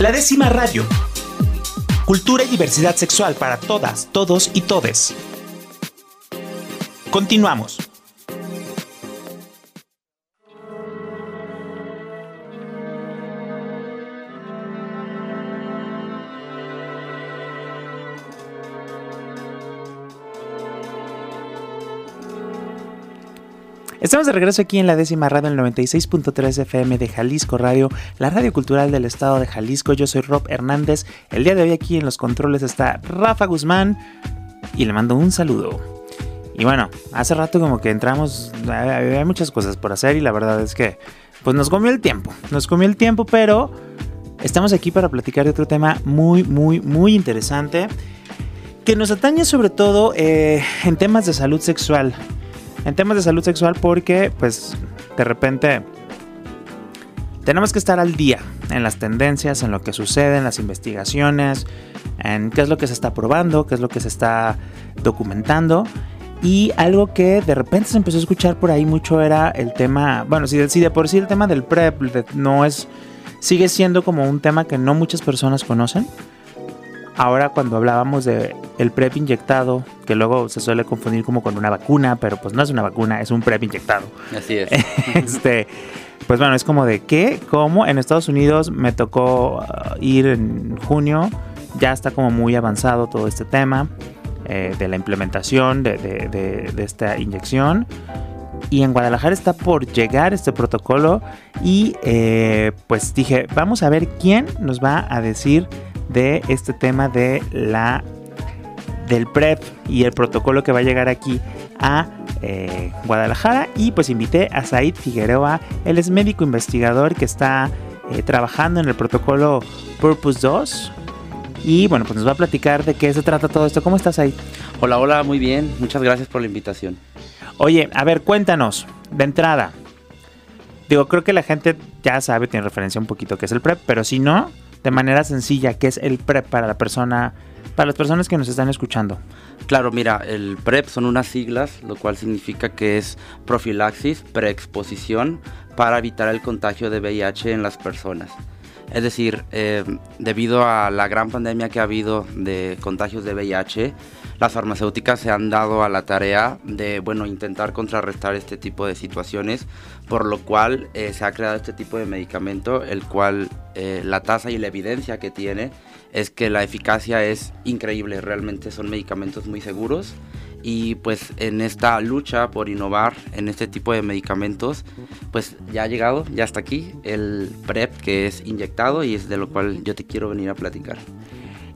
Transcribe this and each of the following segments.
La décima radio. Cultura y diversidad sexual para todas, todos y todes. Continuamos. Estamos de regreso aquí en la décima radio, el 96.3 FM de Jalisco Radio, la radio cultural del estado de Jalisco. Yo soy Rob Hernández. El día de hoy aquí en los controles está Rafa Guzmán y le mando un saludo. Y bueno, hace rato como que entramos, hay muchas cosas por hacer y la verdad es que pues nos comió el tiempo, nos comió el tiempo, pero estamos aquí para platicar de otro tema muy, muy, muy interesante que nos atañe sobre todo eh, en temas de salud sexual en temas de salud sexual porque pues de repente tenemos que estar al día en las tendencias, en lo que sucede, en las investigaciones, en qué es lo que se está probando, qué es lo que se está documentando. Y algo que de repente se empezó a escuchar por ahí mucho era el tema, bueno, si de, de por sí el tema del PrEP no es, sigue siendo como un tema que no muchas personas conocen. Ahora cuando hablábamos de el PrEP inyectado, que luego se suele confundir como con una vacuna, pero pues no es una vacuna, es un PrEP inyectado. Así es. este, pues bueno, es como de qué, cómo. En Estados Unidos me tocó uh, ir en junio, ya está como muy avanzado todo este tema eh, de la implementación de, de esta inyección y en Guadalajara está por llegar este protocolo y eh, pues dije, vamos a ver quién nos va a decir de este tema de la del PrEP y el protocolo que va a llegar aquí a eh, Guadalajara y pues invité a Said Figueroa, él es médico investigador que está eh, trabajando en el protocolo Purpose 2 y bueno pues nos va a platicar de qué se trata todo esto. ¿Cómo estás Said? Hola, hola, muy bien, muchas gracias por la invitación. Oye, a ver, cuéntanos, de entrada, digo, creo que la gente ya sabe, tiene referencia un poquito qué es el PrEP, pero si no, de manera sencilla qué es el PrEP para la persona, para las personas que nos están escuchando. Claro, mira, el PrEP son unas siglas, lo cual significa que es profilaxis, preexposición para evitar el contagio de VIH en las personas. Es decir, eh, debido a la gran pandemia que ha habido de contagios de VIH, las farmacéuticas se han dado a la tarea de, bueno, intentar contrarrestar este tipo de situaciones, por lo cual eh, se ha creado este tipo de medicamento, el cual eh, la tasa y la evidencia que tiene es que la eficacia es increíble, realmente son medicamentos muy seguros y pues en esta lucha por innovar en este tipo de medicamentos, pues ya ha llegado, ya está aquí el PrEP que es inyectado y es de lo cual yo te quiero venir a platicar.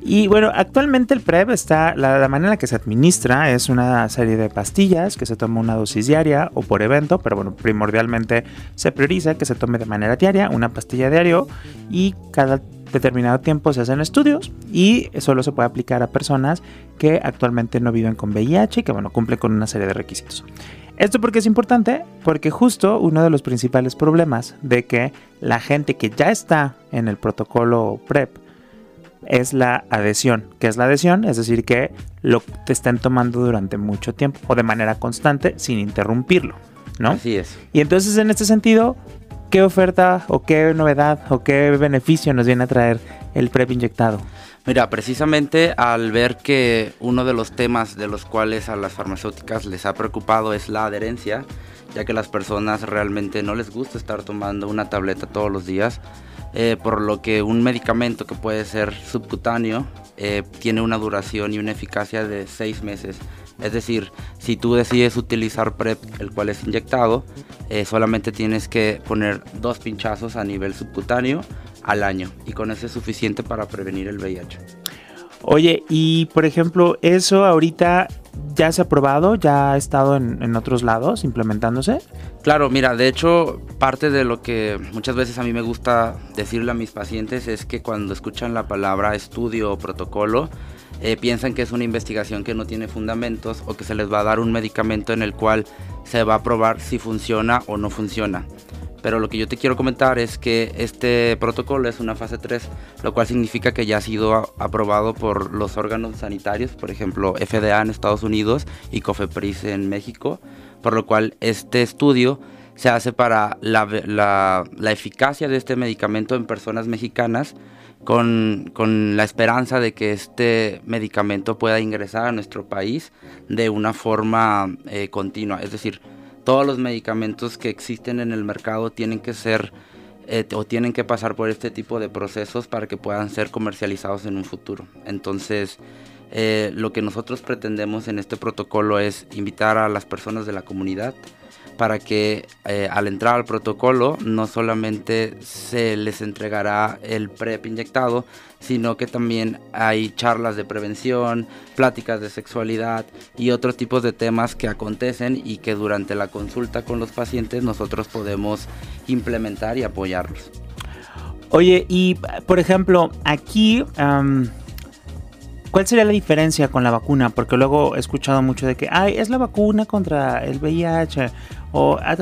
Y bueno, actualmente el PrEP está, la, manera en la que se administra es una serie de pastillas que se toma una dosis diaria o por evento, pero bueno, primordialmente se prioriza que se tome de manera diaria, una pastilla diario y cada determinado tiempo se hacen estudios y solo se puede aplicar a personas que actualmente no viven con VIH y que bueno, cumplen con una serie de requisitos. Esto porque es importante, porque justo uno de los principales problemas de que la gente que ya está en el protocolo PrEP es la adhesión. ¿Qué es la adhesión? Es decir, que lo te estén tomando durante mucho tiempo o de manera constante sin interrumpirlo, ¿no? Así es. Y entonces en este sentido, ¿qué oferta o qué novedad o qué beneficio nos viene a traer el PrEP inyectado? Mira, precisamente al ver que uno de los temas de los cuales a las farmacéuticas les ha preocupado es la adherencia, ya que las personas realmente no les gusta estar tomando una tableta todos los días, eh, por lo que un medicamento que puede ser subcutáneo eh, tiene una duración y una eficacia de seis meses. Es decir, si tú decides utilizar PrEP, el cual es inyectado, eh, solamente tienes que poner dos pinchazos a nivel subcutáneo al año y con eso es suficiente para prevenir el VIH. Oye, y por ejemplo, eso ahorita ya se ha probado, ya ha estado en, otros lados implementándose. Claro, mira, de hecho, parte de lo que muchas veces a mí me gusta decirle a mis pacientes es que cuando escuchan la palabra estudio o protocolo, eh, piensan que es una investigación que no tiene fundamentos o que se les va a dar un medicamento en el cual se va a probar si funciona o no funciona. Pero lo que yo te quiero comentar es que este protocolo es una fase 3, lo cual significa que ya ha sido aprobado por los órganos sanitarios, por ejemplo FDA en Estados Unidos y COFEPRIS en México, por lo cual este estudio se hace para la, la, eficacia de este medicamento en personas mexicanas con, con, la esperanza de que este medicamento pueda ingresar a nuestro país de una forma eh, continua. Es decir, todos los medicamentos que existen en el mercado tienen que ser eh, o tienen que pasar por este tipo de procesos para que puedan ser comercializados en un futuro. Entonces, eh, lo que nosotros pretendemos en este protocolo es invitar a las personas de la comunidad para que eh, al entrar al protocolo no solamente se les entregará el PrEP inyectado, sino que también hay charlas de prevención, pláticas de sexualidad y otros tipos de temas que acontecen y que durante la consulta con los pacientes nosotros podemos implementar y apoyarlos. Oye, y por ejemplo, aquí... ¿Cuál sería la diferencia con la vacuna? Porque luego he escuchado mucho de que, ay, es la vacuna contra el VIH. O, ah,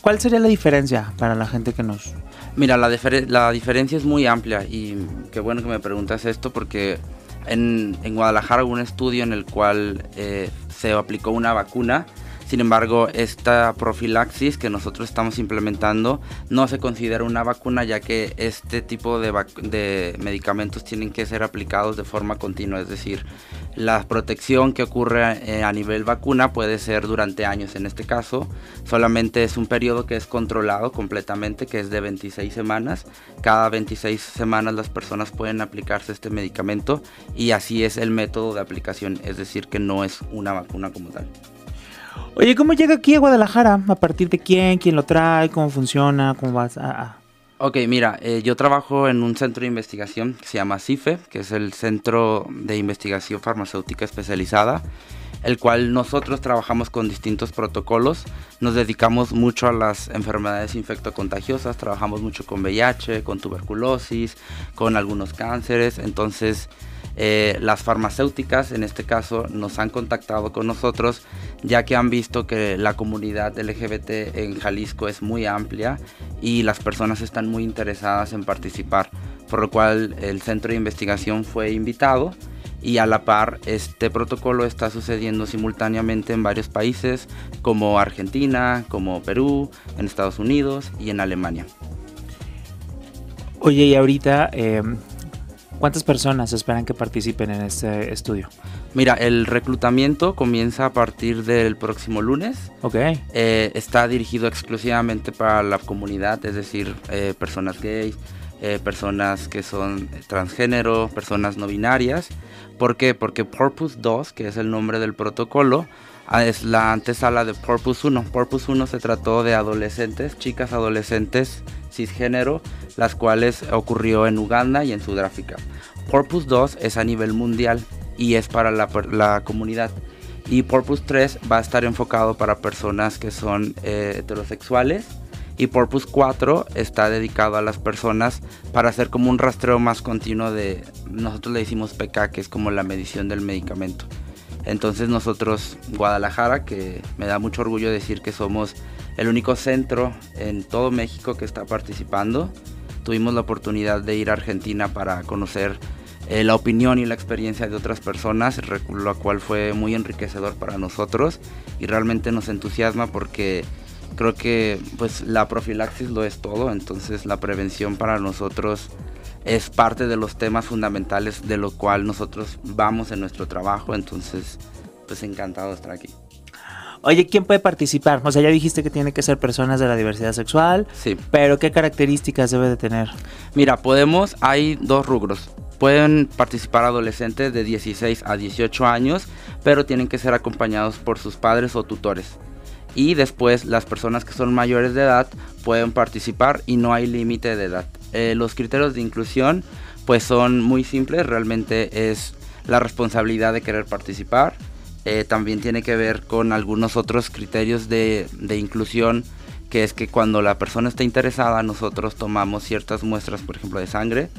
¿Cuál sería la diferencia para la gente que nos... Mira, la, la diferencia es muy amplia y qué bueno que me preguntas esto porque en, en Guadalajara hubo un estudio en el cual eh, se aplicó una vacuna sin embargo, esta profilaxis que nosotros estamos implementando no se considera una vacuna ya que este tipo de, medicamentos tienen que ser aplicados de forma continua, es decir, la protección que ocurre eh, a nivel vacuna puede ser durante años. En este caso, solamente es un periodo que es controlado completamente, que es de 26 semanas. Cada 26 semanas las personas pueden aplicarse este medicamento y así es el método de aplicación, es decir, que no es una vacuna como tal. Oye, ¿cómo llega aquí a Guadalajara? ¿A partir de quién? ¿Quién lo trae? ¿Cómo funciona? ¿Cómo vas? a...? Ok, mira, eh, yo trabajo en un centro de investigación que se llama CIFE, que es el Centro de Investigación Farmacéutica Especializada, el cual nosotros trabajamos con distintos protocolos. Nos dedicamos mucho a las enfermedades infectocontagiosas, trabajamos mucho con VIH, con tuberculosis, con algunos cánceres, entonces eh, las farmacéuticas, en este caso, nos han contactado con nosotros ya que han visto que la comunidad LGBT en Jalisco es muy amplia y las personas están muy interesadas en participar, por lo cual el centro de investigación fue invitado y a la par este protocolo está sucediendo simultáneamente en varios países como Argentina, como Perú, en Estados Unidos y en Alemania. Oye, y ahorita eh, ¿Cuántas personas esperan que participen en este estudio? Mira, el reclutamiento comienza a partir del próximo lunes. Ok. Eh, está dirigido exclusivamente para la comunidad, es decir, eh, personas gays, eh, personas que son transgénero, personas no binarias. ¿Por qué? Porque Purpose 2, que es el nombre del protocolo, ah, es la antesala de Purpose 1. Purpose 1 se trató de adolescentes, chicas adolescentes cisgénero, las cuales ocurrió en Uganda y en Sudáfrica. Purpose 2 es a nivel mundial y es para la, comunidad. Y Purpose 3 va a estar enfocado para personas que son eh, heterosexuales. Y Purpose 4 está dedicado a las personas para hacer como un rastreo más continuo de, nosotros le decimos PK, que es como la medición del medicamento. Entonces nosotros, Guadalajara, que me da mucho orgullo decir que somos el único centro en todo México que está participando. Tuvimos la oportunidad de ir a Argentina para conocer eh, la opinión y la experiencia de otras personas, lo cual fue muy enriquecedor para nosotros y realmente nos entusiasma porque creo que pues la profilaxis lo es todo, entonces la prevención para nosotros es parte de los temas fundamentales de lo cual nosotros vamos en nuestro trabajo, entonces pues encantado de estar aquí. Oye, ¿quién puede participar? O sea, ya dijiste que tiene que ser personas de la diversidad sexual. Sí. Pero ¿qué características debe de tener? Mira, podemos, hay dos rubros. Pueden participar adolescentes de 16 a 18 años, pero tienen que ser acompañados por sus padres o tutores. Y después las personas que son mayores de edad pueden participar y no hay límite de edad. Eh, los criterios de inclusión pues son muy simples, realmente es la responsabilidad de querer participar, eh, también tiene que ver con algunos otros criterios de, inclusión, que es que cuando la persona está interesada, nosotros tomamos ciertas muestras, por ejemplo, de sangre,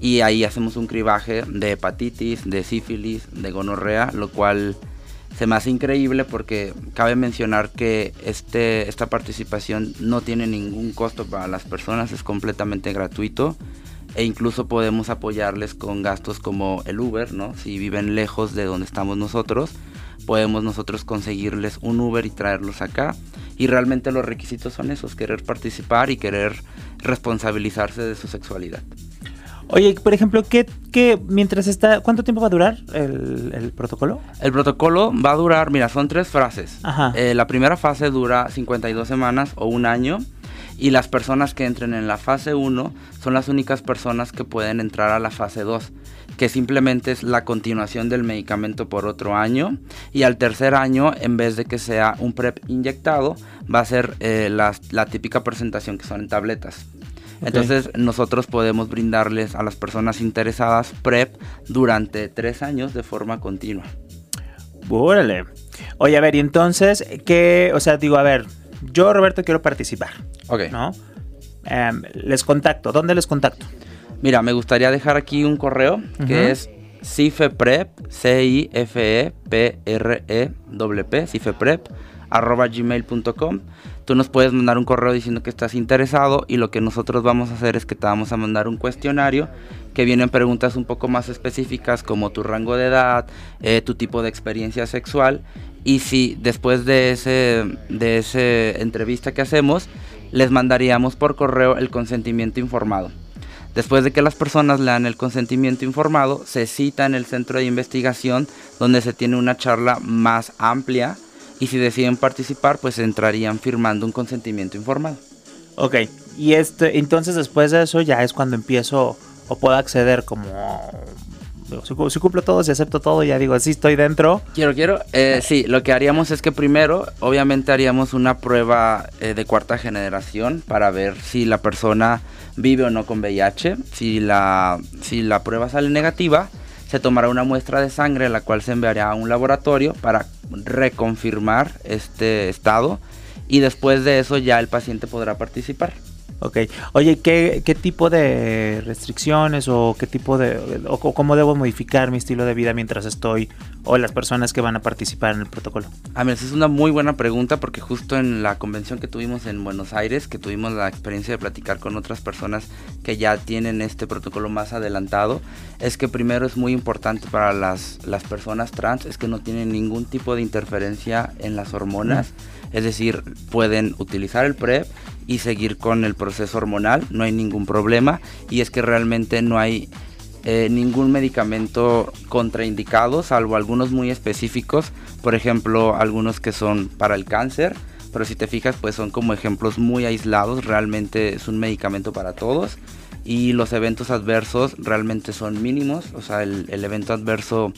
y ahí hacemos un cribaje de hepatitis, de sífilis, de gonorrea, lo cual se me hace increíble porque cabe mencionar que este, esta participación no tiene ningún costo para las personas, es completamente gratuito e incluso podemos apoyarles con gastos como el Uber, ¿no? Si viven lejos de donde estamos nosotros, podemos nosotros conseguirles un Uber y traerlos acá. Y realmente los requisitos son esos, querer participar y querer responsabilizarse de su sexualidad. Oye, por ejemplo, ¿qué, qué mientras está, ¿cuánto tiempo va a durar el, protocolo? El protocolo va a durar, mira, son tres fases. Eh, la primera fase dura 52 semanas o un año y las personas que entren en la fase 1 son las únicas personas que pueden entrar a la fase 2, que simplemente es la continuación del medicamento por otro año y al tercer año, en vez de que sea un PrEP inyectado, va a ser eh, la, la típica presentación que son en tabletas. Entonces nosotros podemos brindarles a las personas interesadas PrEP durante tres años de forma continua. Órale. Oye, a ver, y entonces, ¿qué? O sea, digo, a ver, yo, Roberto, quiero participar. Ok. ¿No? Em, les contacto. ¿Dónde les contacto? Mira, me gustaría dejar aquí un correo que es cifeprep, C-I-F-E-P-R-E-P, cifeprep, arroba gmail.com. Tú nos puedes mandar un correo diciendo que estás interesado y lo que nosotros vamos a hacer es que te vamos a mandar un cuestionario que vienen preguntas un poco más específicas como tu rango de edad, eh, tu tipo de experiencia sexual y si después de ese de esa entrevista que hacemos les mandaríamos por correo el consentimiento informado. Después de que las personas lean el consentimiento informado, se cita en el centro de investigación donde se tiene una charla más amplia y si deciden participar, pues entrarían firmando un consentimiento informado. Ok, y este, entonces después de eso ya es cuando empiezo o puedo acceder como si, cumplo todo, si acepto todo, ya digo, sí estoy dentro. Quiero, quiero. Eh, sí, lo que haríamos es que primero, obviamente haríamos una prueba eh, de cuarta generación para ver si la persona vive o no con VIH. Si la, si la prueba sale negativa, se tomará una muestra de sangre, la cual se enviará a un laboratorio para reconfirmar este estado y después de eso ya el paciente podrá participar. Ok. Oye, ¿qué, ¿qué, tipo de restricciones o qué tipo de... o cómo debo modificar mi estilo de vida mientras estoy o las personas que van a participar en el protocolo? A ver, esa es una muy buena pregunta porque justo en la convención que tuvimos en Buenos Aires, que tuvimos la experiencia de platicar con otras personas que ya tienen este protocolo más adelantado, es que primero es muy importante para las, las personas trans, es que no tienen ningún tipo de interferencia en las hormonas. Es decir, pueden utilizar el PrEP y seguir con el proceso hormonal, no hay ningún problema. Y es que realmente no hay eh, ningún medicamento contraindicado, salvo algunos muy específicos, por ejemplo, algunos que son para el cáncer. Pero si te fijas, pues son como ejemplos muy aislados, realmente es un medicamento para todos. Y los eventos adversos realmente son mínimos, o sea, el, el evento adverso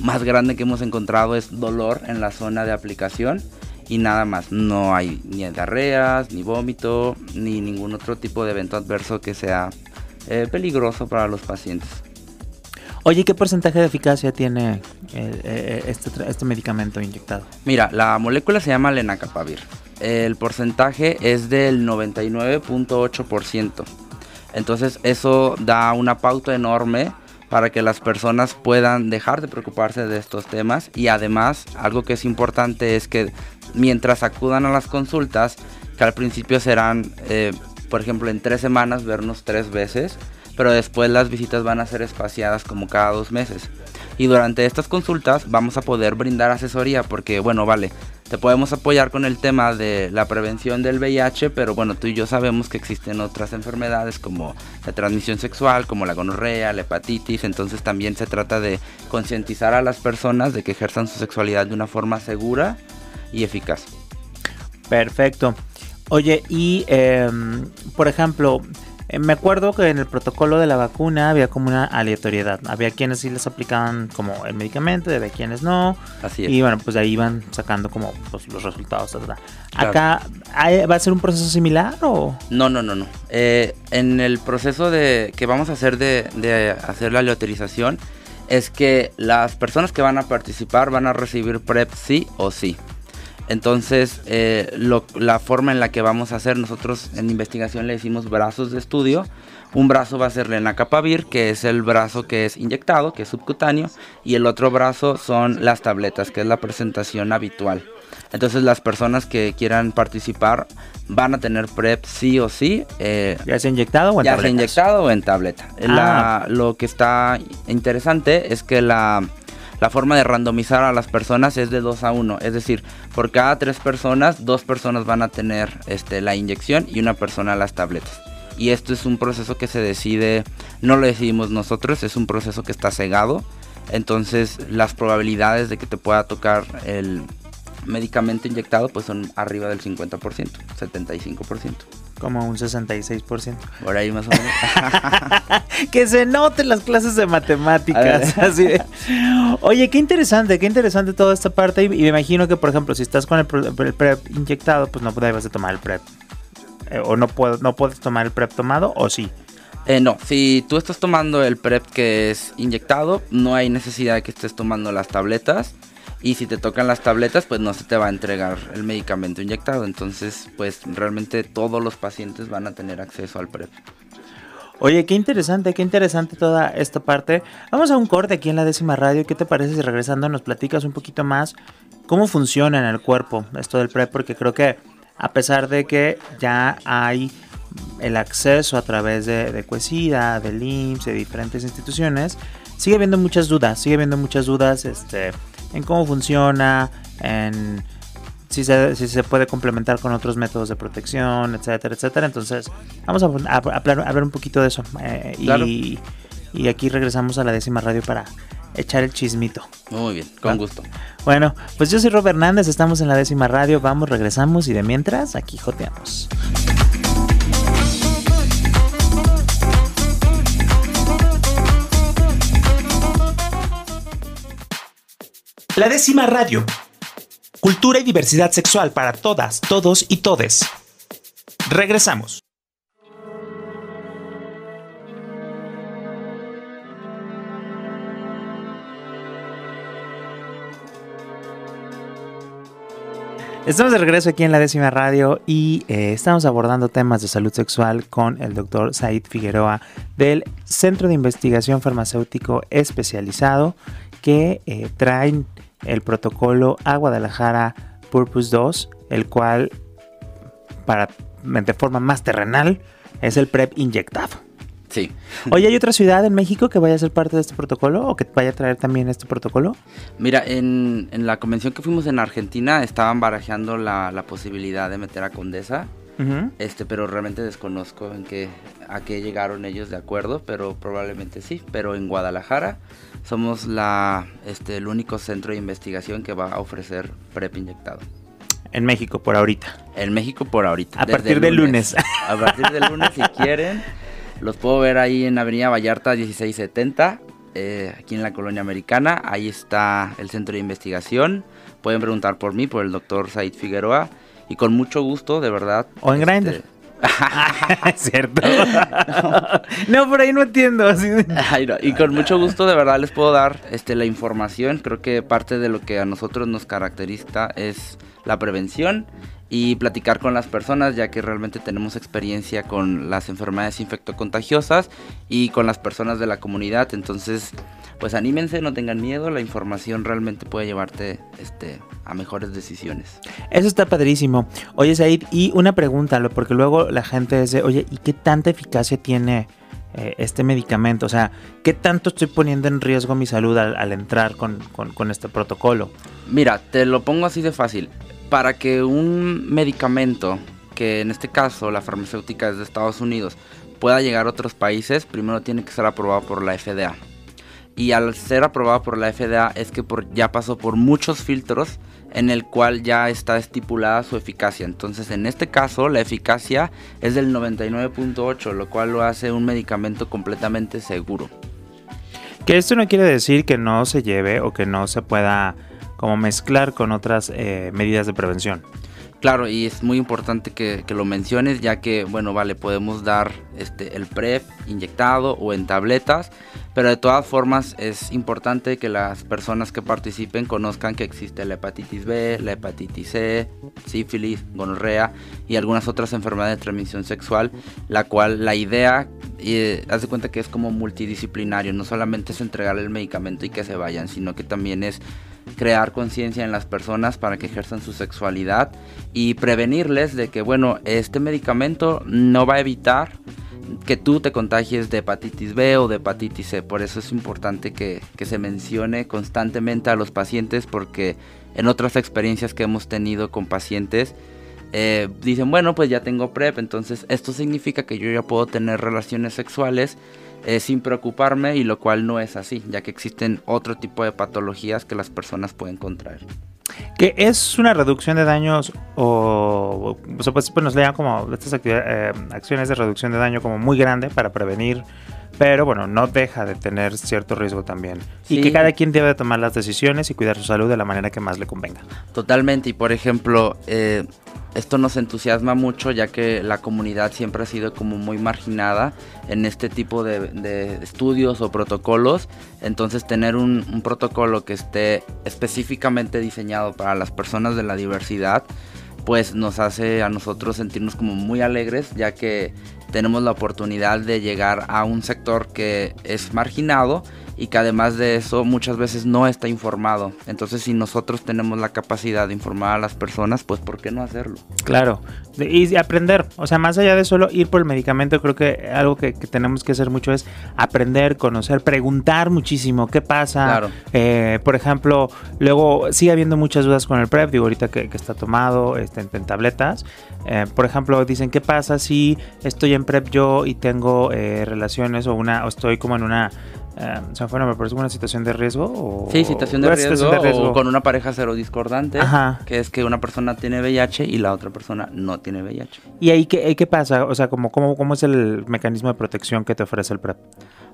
más grande que hemos encontrado es dolor en la zona de aplicación y nada más. No hay ni diarreas, ni vómito, ni ningún otro tipo de evento adverso que sea eh, peligroso para los pacientes. Oye, ¿qué porcentaje de eficacia tiene eh, eh, este, este, medicamento inyectado? Mira, la molécula se llama lenacapavir. El porcentaje es del 99.8%. Entonces eso da una pauta enorme para que las personas puedan dejar de preocuparse de estos temas y además algo que es importante es que mientras acudan a las consultas, que al principio serán, eh, por ejemplo, en tres semanas vernos tres veces, pero después las visitas van a ser espaciadas como cada dos meses. Y durante estas consultas vamos a poder brindar asesoría porque, bueno, vale, te podemos apoyar con el tema de la prevención del VIH, pero bueno, tú y yo sabemos que existen otras enfermedades como la transmisión sexual, como la gonorrea, la hepatitis, entonces también se trata de concientizar a las personas de que ejerzan su sexualidad de una forma segura y eficaz. Perfecto. Oye, y em, por ejemplo, eh, me acuerdo que en el protocolo de la vacuna había como una aleatoriedad. Había quienes sí les aplicaban como el medicamento, había quienes no. Así es. Y bueno, pues de ahí iban sacando como pues, los resultados. Acá, ¿va a ser un proceso similar o...? No, no, no, no. Eh, en el proceso de que vamos a hacer de, de hacer la aleatorización es que las personas que van a participar van a recibir PrEP sí o sí. Entonces, eh, la forma en la que vamos a hacer, nosotros en investigación le decimos brazos de estudio. Un brazo va a ser lenacapavir, que es el brazo que es inyectado, que es subcutáneo, y el otro brazo son las tabletas, que es la presentación habitual. Entonces las personas que quieran participar van a tener PrEP sí o sí. Eh, ¿Ya sea inyectado o en ya sea inyectado o en tableta. Ah. lo que está interesante es que la La forma de randomizar a las personas es de 2 a 1, es decir, por cada 3 personas, 2 personas van a tener este, la inyección y una persona las tabletas. Y esto es un proceso que se decide, no lo decidimos nosotros, es un proceso que está cegado. Entonces las probabilidades de que te pueda tocar el medicamento inyectado pues son arriba del 50%, 75%. Como un 66%. Por ahí más o menos. que se noten las clases de matemáticas. Oye, qué interesante, qué interesante toda esta parte. Y, me imagino que, por ejemplo, si estás con el, PrEP inyectado, pues no debes de tomar el PrEP. Eh, o no, puedo, no puedes tomar el PrEP tomado, o sí. Eh, no, si tú estás tomando el PrEP que es inyectado, no hay necesidad de que estés tomando las tabletas. Y si te tocan las tabletas, pues no se te va a entregar el medicamento inyectado. Entonces, pues realmente todos los pacientes van a tener acceso al PrEP. Oye, qué interesante, qué interesante toda esta parte. Vamos a un corte aquí en la décima radio. ¿Qué te parece si regresando nos platicas un poquito más cómo funciona en el cuerpo esto del PrEP? Porque creo que a pesar de que ya hay el acceso a través de, de Cuesida, del IMSS, de diferentes instituciones, sigue habiendo muchas dudas, sigue habiendo muchas dudas este, en cómo funciona, en si se, si se puede complementar con otros métodos de protección, etcétera, etcétera. Entonces, vamos a, hablar un poquito de eso. Eh, y, y, aquí regresamos a la décima radio para echar el chismito. Muy bien, con gusto. Bueno, pues yo soy Rob Hernández, estamos en la décima radio, vamos, regresamos y de mientras, aquí joteamos. La décima radio. Cultura y diversidad sexual para todas, todos y todes. Regresamos. Estamos de regreso aquí en la décima radio y eh, estamos abordando temas de salud sexual con el doctor Said Figueroa del Centro de Investigación Farmacéutico Especializado que eh, traen el protocolo a Guadalajara Purpose 2, el cual, para, de forma más terrenal, es el PrEP inyectado. Sí. Oye, ¿hay otra ciudad en México que vaya a ser parte de este protocolo o que vaya a traer también este protocolo? Mira, en, la convención que fuimos en Argentina estaban barajeando la, posibilidad de meter a Condesa, este, pero realmente desconozco en qué, a qué llegaron ellos de acuerdo, pero probablemente sí. Pero en Guadalajara somos la, este, el único centro de investigación que va a ofrecer PrEP inyectado. En México, por ahorita. En México, por ahorita. A partir del lunes. A partir del lunes, si quieren. Los puedo ver ahí en Avenida Vallarta 1670, eh, aquí en la colonia americana. Ahí está el centro de investigación. Pueden preguntar por mí, por el doctor Said Figueroa. Y con mucho gusto, de verdad. O en este, cierto. no. por ahí no entiendo. Y con mucho gusto, de verdad, les puedo dar este, la información. Creo que parte de lo que a nosotros nos caracteriza es la prevención y platicar con las personas, ya que realmente tenemos experiencia con las enfermedades infectocontagiosas y con las personas de la comunidad. Entonces, pues anímense, no tengan miedo, la información realmente puede llevarte este, a mejores decisiones. Eso está padrísimo. Oye, Said, y una pregunta, porque luego la gente dice, oye, ¿y qué tanta eficacia tiene eh, este medicamento? O sea, ¿qué tanto estoy poniendo en riesgo mi salud al, entrar con, con este protocolo? Mira, te lo pongo así de fácil. Para que un medicamento, que en este caso la farmacéutica es de Estados Unidos, pueda llegar a otros países, primero tiene que ser aprobado por la FDA y al ser aprobado por la FDA es que por, ya pasó por muchos filtros en el cual ya está estipulada su eficacia. Entonces en este caso la eficacia es del 99.8, lo cual lo hace un medicamento completamente seguro. Que esto no quiere decir que no se lleve o que no se pueda como mezclar con otras eh, medidas de prevención. Claro, y es muy importante que, lo menciones, ya que, bueno, vale, podemos dar este, el PrEP inyectado o en tabletas, pero de todas formas es importante que las personas que participen conozcan que existe la hepatitis B, la hepatitis C, sífilis, gonorrea y algunas otras enfermedades de transmisión sexual, la cual la idea, eh, cuenta que es como multidisciplinario, no solamente es entregar el medicamento y que se vayan, sino que también es crear conciencia en las personas para que ejerzan su sexualidad y prevenirles de que, bueno, este medicamento no va a evitar que tú te contagies de hepatitis B o de hepatitis C. Por eso es importante que, que se mencione constantemente a los pacientes porque en otras experiencias que hemos tenido con pacientes, eh, dicen, bueno, pues ya tengo PrEP, entonces esto significa que yo ya puedo tener relaciones sexuales eh, sin preocuparme y lo cual no es así, ya que existen otro tipo de patologías que las personas pueden contraer. Que es una reducción de daños o, o pues, pues, nos le como estas eh, acciones de reducción de daño como muy grande para prevenir pero bueno, no deja de tener cierto riesgo también. Y que cada quien debe tomar las decisiones y cuidar su salud de la manera que más le convenga. Totalmente, y por ejemplo, eh, esto nos entusiasma mucho ya que la comunidad siempre ha sido como muy marginada en este tipo de, estudios o protocolos. Entonces tener un, un, protocolo que esté específicamente diseñado para las personas de la diversidad, pues nos hace a nosotros sentirnos como muy alegres ya que tenemos la oportunidad de llegar a un sector que es marginado y que además de eso muchas veces no está informado. Entonces si nosotros tenemos la capacidad de informar a las personas, pues ¿por qué no hacerlo? Claro, y aprender, o sea, más allá de solo ir por el medicamento, creo que algo que, tenemos que hacer mucho es aprender, conocer, preguntar muchísimo qué pasa. Claro. Eh, por ejemplo, luego sigue habiendo muchas dudas con el PrEP, digo ahorita que, está tomado este, en, tabletas. Eh, por ejemplo, dicen qué pasa si estoy en PrEP yo y tengo eh, relaciones o una o estoy como en una o sea, bueno, me parece una situación de riesgo. O, sí, situación de, riesgo, o con una pareja cero discordante, que es que una persona tiene VIH y la otra persona no tiene VIH. ¿Y ahí qué, qué pasa? O sea, ¿cómo, cómo, ¿cómo es el mecanismo de protección que te ofrece el PrEP?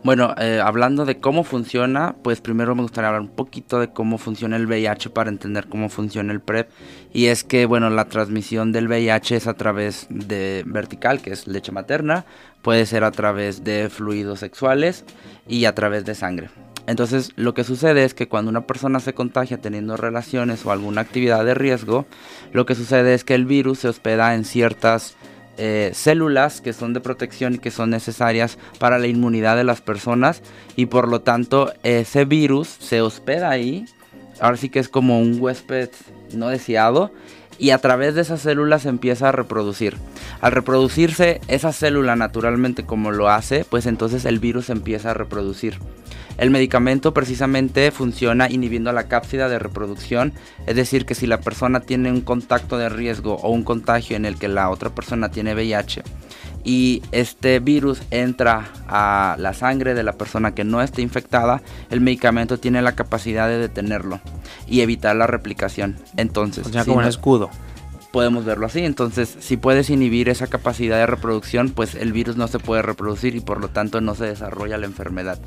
Bueno, eh, hablando de cómo funciona, pues primero me gustaría hablar un poquito de cómo funciona el VIH para entender cómo funciona el PrEP. Y es que, bueno, la transmisión del VIH es a través de vertical, que es leche materna, puede ser a través de fluidos sexuales y a través de sangre. Entonces, lo que sucede es que cuando una persona se contagia teniendo relaciones o alguna actividad de riesgo, lo que sucede es que el virus se hospeda en ciertas eh, células que son de protección y que son necesarias para la inmunidad de las personas y por lo tanto ese virus se hospeda ahí. Ahora sí que es como un huésped no deseado y a través de esas células se empieza a reproducir. Al reproducirse esa célula naturalmente como lo hace, pues entonces el virus empieza a reproducir. El medicamento precisamente funciona inhibiendo la cápsida de reproducción, es decir, que si la persona tiene un contacto de riesgo o un contagio en el que la otra persona tiene VIH y este virus entra a la sangre de la persona que no esté infectada, el medicamento tiene la capacidad de detenerlo y evitar la replicación. Entonces, o sea, como un escudo podemos verlo así. Entonces, si puedes inhibir esa capacidad de reproducción, pues el virus no se puede reproducir y por lo tanto no se desarrolla la enfermedad.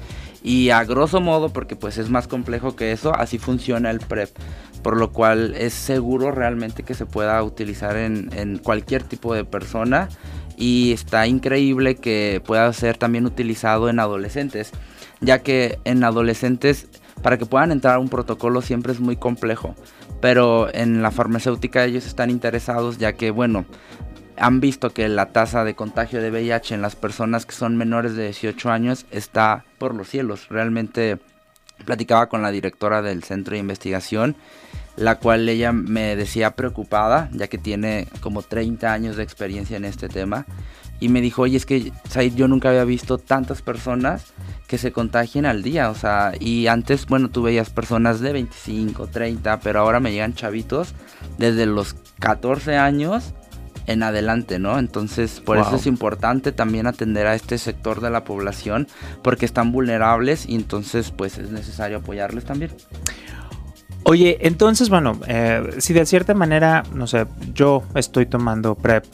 Y a grosso modo, porque pues es más complejo que eso, así funciona el PrEP. Por lo cual es seguro realmente que se pueda utilizar en, en cualquier tipo de persona. Y está increíble que pueda ser también utilizado en adolescentes. Ya que en adolescentes, para que puedan entrar a un protocolo siempre es muy complejo pero en la farmacéutica ellos están interesados ya que, bueno, han visto que la tasa de contagio de VIH en las personas que son menores de 18 años está por los cielos. Realmente platicaba con la directora del centro de investigación, la cual ella me decía preocupada, ya que tiene como 30 años de experiencia en este tema, y me dijo, oye, es que yo nunca había visto tantas personas que se contagien al día, o sea, y antes, bueno, tú veías personas de 25, 30, pero ahora me llegan chavitos desde los 14 años en adelante, ¿no? Entonces, por eso es importante también atender a este sector de la población, porque están vulnerables y entonces, pues es necesario apoyarles también. Oye, entonces, bueno, eh, si de cierta manera, no sé, yo estoy tomando PrEP,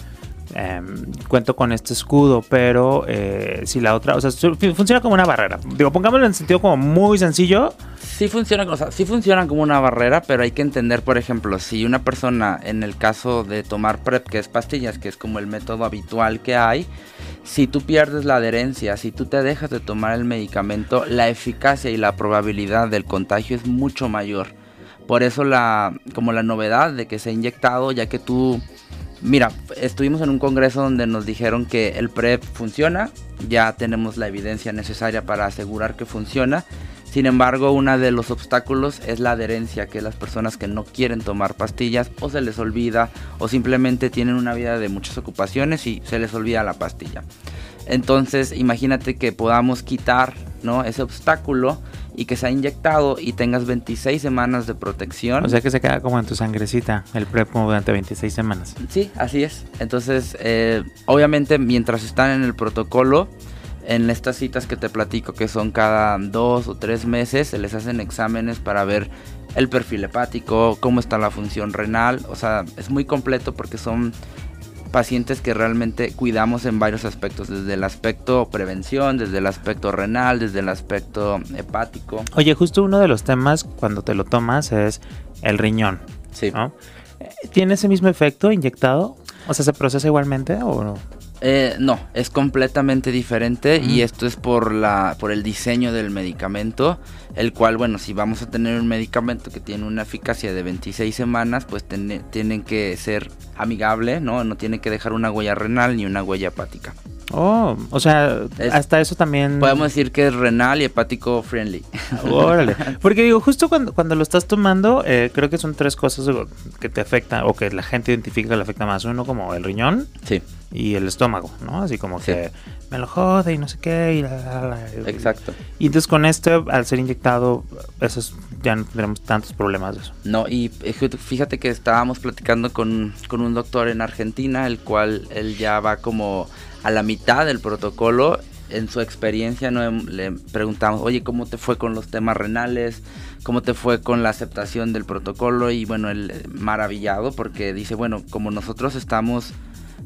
Em, cuento con este escudo, pero eh, si la otra, o sea, funciona como una barrera. Digo, pongámoslo en sentido como muy sencillo. Sí funciona, o sea, sí funciona como una barrera, pero hay que entender, por ejemplo, si una persona, en el caso de tomar PrEP, que es pastillas, que es como el método habitual que hay, si tú pierdes la adherencia, si tú te dejas de tomar el medicamento, la eficacia y la probabilidad del contagio es mucho mayor. Por eso la, como la novedad de que se ha inyectado, ya que tú Mira, estuvimos en un congreso donde nos dijeron que el PrEP funciona, ya tenemos la evidencia necesaria para asegurar que funciona. Sin embargo, uno de los obstáculos es la adherencia, que las personas que no quieren tomar pastillas o se les olvida o simplemente tienen una vida de muchas ocupaciones y se les olvida la pastilla. Entonces, imagínate que podamos quitar ¿no? ese obstáculo y que se ha inyectado y tengas 26 semanas de protección. O sea que se queda como en tu sangrecita el PrEP como durante 26 semanas. Sí, así es. Entonces, eh, obviamente mientras están en el protocolo, en estas citas que te platico, que son cada dos o tres meses, se les hacen exámenes para ver el perfil hepático, cómo está la función renal. O sea, es muy completo porque son pacientes que realmente cuidamos en varios aspectos, desde el aspecto prevención, desde el aspecto renal, desde el aspecto hepático. Oye, justo uno de los temas cuando te lo tomas es el riñón. Sí. ¿Tiene ese mismo efecto inyectado? O sea, ¿se procesa igualmente o no? Eh, no, es completamente diferente y esto es por la por el diseño del medicamento, el cual, bueno, si vamos a tener un medicamento que tiene una eficacia de 26 semanas, pues tienen que ser amigable, ¿no? No tiene que dejar una huella renal ni una huella hepática. Oh, o sea, hasta eso también. Podemos decir que es renal y hepático friendly. Órale. Porque digo, justo cuando, cuando lo estás tomando, eh, creo que son tres cosas que te afectan o que la gente identifica que le afecta más. Uno, como el riñón. Sí. Y el estómago, ¿no? Así como que me lo jode y no sé qué. Exacto. Y entonces con este, al ser inyectado, esos ya no tendremos tantos problemas de eso. No, y eh, fíjate que estábamos platicando con, con un doctor en Argentina, el cual él ya va como a la mitad del protocolo, en su experiencia ¿no? le preguntamos, oye, ¿cómo te fue con los temas renales? ¿Cómo te fue con la aceptación del protocolo? Y bueno, él eh, maravillado porque dice, bueno, como nosotros estamos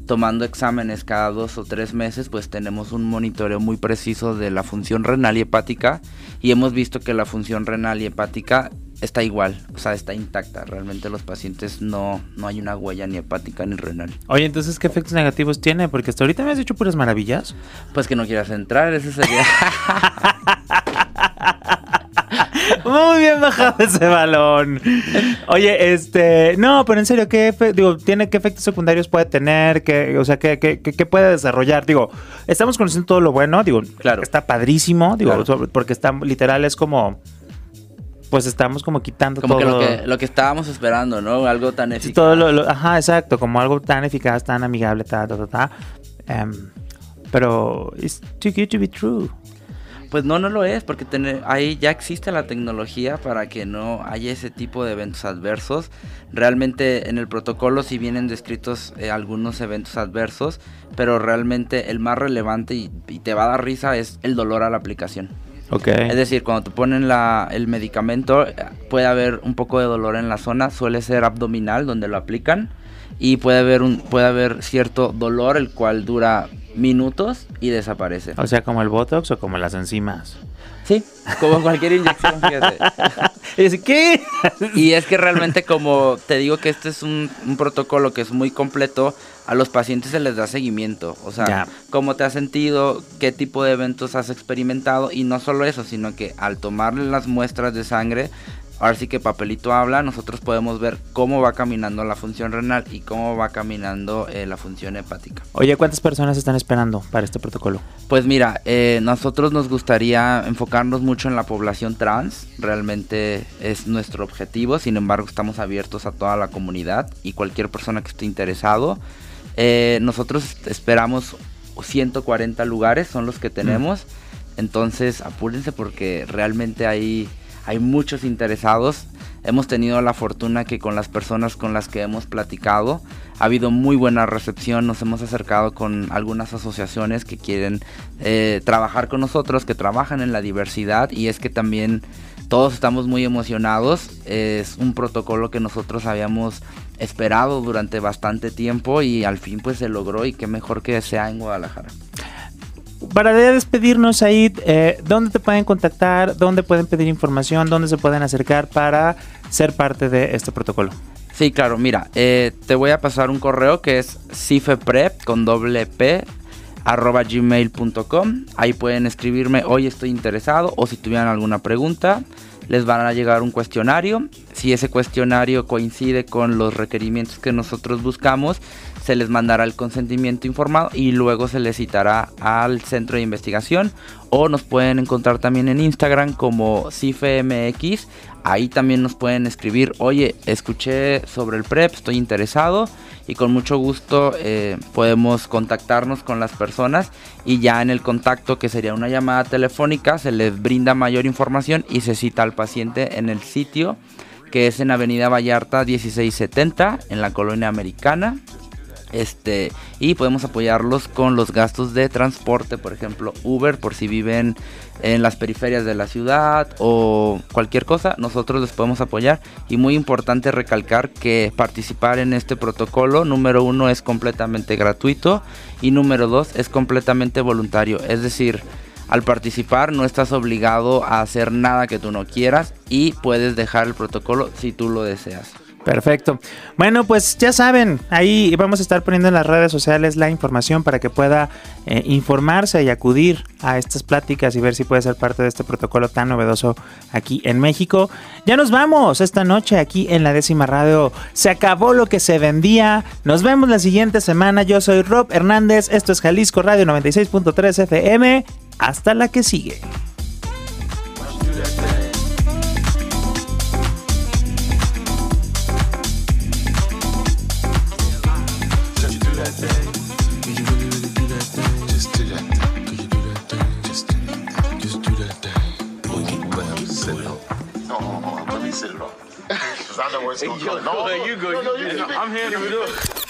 tomando exámenes cada dos o tres meses, pues tenemos un monitoreo muy preciso de la función renal y hepática y hemos visto que la función renal y hepática está igual, o sea, está intacta. Realmente los pacientes no, no hay una huella ni hepática ni renal. Oye, entonces, ¿qué efectos negativos tiene? Porque hasta ahorita me has dicho puras maravillas. Pues que no quieras entrar, ese sería. Muy bien bajado ese balón. Oye, este, no, pero en serio, ¿qué, digo, tiene, ¿qué efectos secundarios puede tener? ¿Qué, o sea, ¿qué, qué, qué puede desarrollar? Digo, estamos conociendo todo lo bueno, digo, claro. está padrísimo, digo, porque está literal es como pues estamos como quitando como todo. Que lo, que estábamos esperando, ¿no? Algo tan eficaz. todo lo, ajá, exacto, como algo tan eficaz, tan amigable, ta, ta, ta, ta. Em, pero it's too good to be true. Pues no, no lo es, porque ahí ya existe la tecnología para que no haya ese tipo de eventos adversos. Realmente en el protocolo sí vienen descritos eh, algunos eventos adversos, pero realmente el más relevante y, y te va a dar risa es el dolor a la aplicación. Es decir, cuando te ponen la, el medicamento, puede haber un poco de dolor en la zona, suele ser abdominal donde lo aplican y puede haber un puede haber cierto dolor el cual dura minutos y desaparece. O sea, como el botox o como las enzimas. Sí, como cualquier inyección, fíjate. ¿Qué? y es que realmente como te digo que este es un, un protocolo que es muy completo, a los pacientes se les da seguimiento, o sea, cómo te has sentido, qué tipo de eventos has experimentado y no solo eso, sino que al tomarle las muestras de sangre, ahora sí que papelito habla, nosotros podemos ver cómo va caminando la función renal y cómo va caminando eh, la función hepática. Oye, ¿cuántas personas están esperando para este protocolo? Pues mira, eh, nosotros nos gustaría enfocarnos mucho en la población trans, realmente es nuestro objetivo, sin embargo estamos abiertos a toda la comunidad y cualquier persona que esté interesado. Eh, nosotros esperamos 140 lugares, son los que tenemos. Entonces apúrense porque realmente hay, hay muchos interesados. Hemos tenido la fortuna que con las personas con las que hemos platicado ha habido muy buena recepción. Nos hemos acercado con algunas asociaciones que quieren eh, trabajar con nosotros, que trabajan en la diversidad y es que también todos estamos muy emocionados. Es un protocolo que nosotros habíamos esperado durante bastante tiempo y al fin pues se logró y qué mejor que sea en Guadalajara. Para despedirnos ahí, eh, ¿dónde te pueden contactar? ¿Dónde pueden pedir información? ¿Dónde se pueden acercar para ser parte de este protocolo? Sí, claro, mira, eh, te voy a pasar un correo que es cifeprep con doble P arroba gmail.com. Ahí pueden escribirme, hoy estoy interesado o si tuvieran alguna pregunta, les van a llegar un cuestionario. Si ese cuestionario coincide con los requerimientos que nosotros buscamos, se les mandará el consentimiento informado y luego se les citará al centro de investigación o nos pueden encontrar también en Instagram como CIFMX. Ahí también nos pueden escribir, oye, escuché sobre el PREP, estoy interesado y con mucho gusto eh, podemos contactarnos con las personas y ya en el contacto que sería una llamada telefónica se les brinda mayor información y se cita al paciente en el sitio que es en Avenida Vallarta 1670 en la colonia americana este, y podemos apoyarlos con los gastos de transporte, por ejemplo, Uber, por si viven en las periferias de la ciudad o cualquier cosa, nosotros les podemos apoyar. Y muy importante recalcar que participar en este protocolo, número uno, es completamente gratuito y número dos, es completamente voluntario. Es decir, al participar no estás obligado a hacer nada que tú no quieras y puedes dejar el protocolo si tú lo deseas. Perfecto. Bueno, pues ya saben, ahí vamos a estar poniendo en las redes sociales la información para que pueda eh, informarse y acudir a estas pláticas y ver si puede ser parte de este protocolo tan novedoso aquí en México. Ya nos vamos esta noche aquí en la décima radio. Se acabó lo que se vendía. Nos vemos la siguiente semana. Yo soy Rob Hernández. Esto es Jalisco Radio 96.3 FM. Hasta la que sigue. No, no, you go. No, no, you, I'm it up.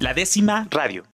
La décima radio.